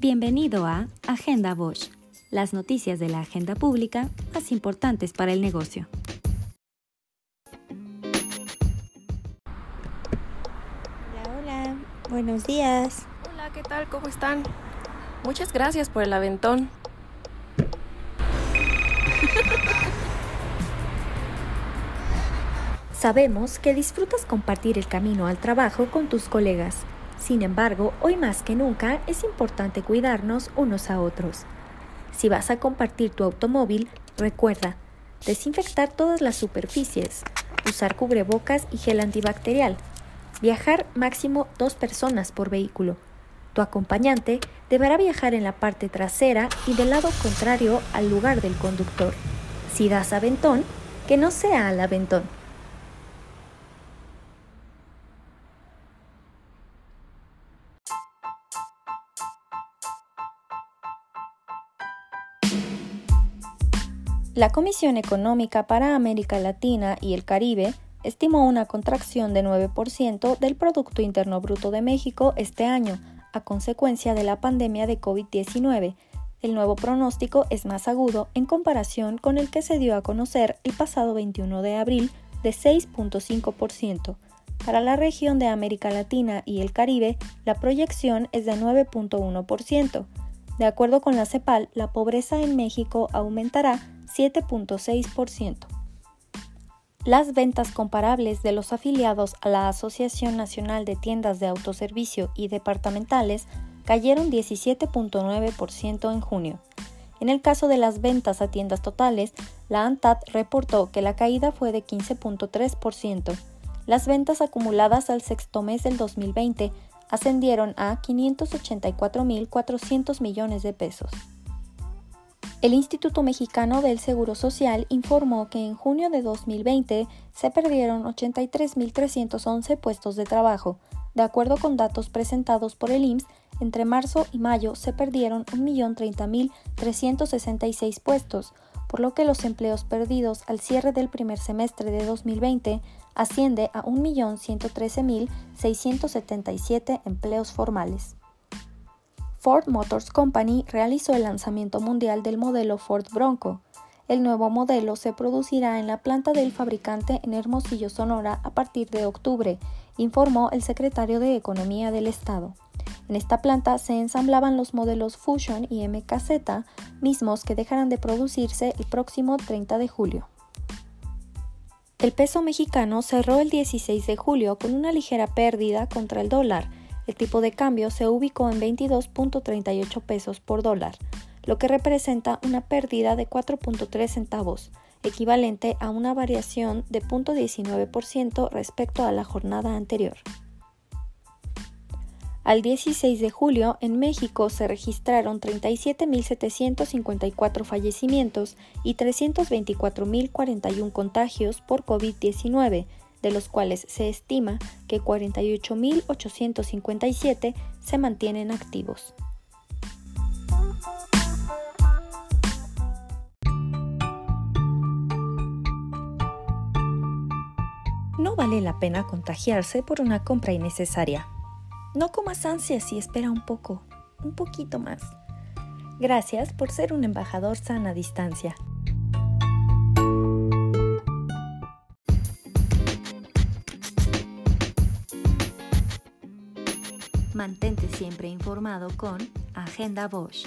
Bienvenido a Agenda Bosch, las noticias de la agenda pública más importantes para el negocio. Hola, hola, buenos días. Hola, ¿qué tal? ¿Cómo están? Muchas gracias por el aventón. Sabemos que disfrutas compartir el camino al trabajo con tus colegas. Sin embargo, hoy más que nunca es importante cuidarnos unos a otros. Si vas a compartir tu automóvil, recuerda desinfectar todas las superficies, usar cubrebocas y gel antibacterial, viajar máximo dos personas por vehículo. Tu acompañante deberá viajar en la parte trasera y del lado contrario al lugar del conductor. Si das aventón, que no sea al aventón. La Comisión Económica para América Latina y el Caribe estimó una contracción de 9% del Producto Interno Bruto de México este año, a consecuencia de la pandemia de COVID-19. El nuevo pronóstico es más agudo en comparación con el que se dio a conocer el pasado 21 de abril de 6.5%. Para la región de América Latina y el Caribe, la proyección es de 9.1%. De acuerdo con la CEPAL, la pobreza en México aumentará 7.6%. Las ventas comparables de los afiliados a la Asociación Nacional de Tiendas de Autoservicio y Departamentales cayeron 17.9% en junio. En el caso de las ventas a tiendas totales, la ANTAD reportó que la caída fue de 15.3%. Las ventas acumuladas al sexto mes del 2020 ascendieron a 584.400 millones de pesos. El Instituto Mexicano del Seguro Social informó que en junio de 2020 se perdieron 83.311 puestos de trabajo. De acuerdo con datos presentados por el IMSS, entre marzo y mayo se perdieron 1.030.366 puestos, por lo que los empleos perdidos al cierre del primer semestre de 2020 asciende a 1.113.677 empleos formales. Ford Motors Company realizó el lanzamiento mundial del modelo Ford Bronco. El nuevo modelo se producirá en la planta del fabricante en Hermosillo, Sonora, a partir de octubre, informó el secretario de Economía del Estado. En esta planta se ensamblaban los modelos Fusion y MKZ, mismos que dejarán de producirse el próximo 30 de julio. El peso mexicano cerró el 16 de julio con una ligera pérdida contra el dólar, el tipo de cambio se ubicó en 22.38 pesos por dólar, lo que representa una pérdida de 4.3 centavos, equivalente a una variación de 0.19% respecto a la jornada anterior. Al 16 de julio, en México se registraron 37.754 fallecimientos y 324.041 contagios por COVID-19, de los cuales se estima que 48.857 se mantienen activos. No vale la pena contagiarse por una compra innecesaria. No comas ansias y espera un poco, un poquito más. Gracias por ser un embajador sana distancia. Mantente siempre informado con Agenda Bosch.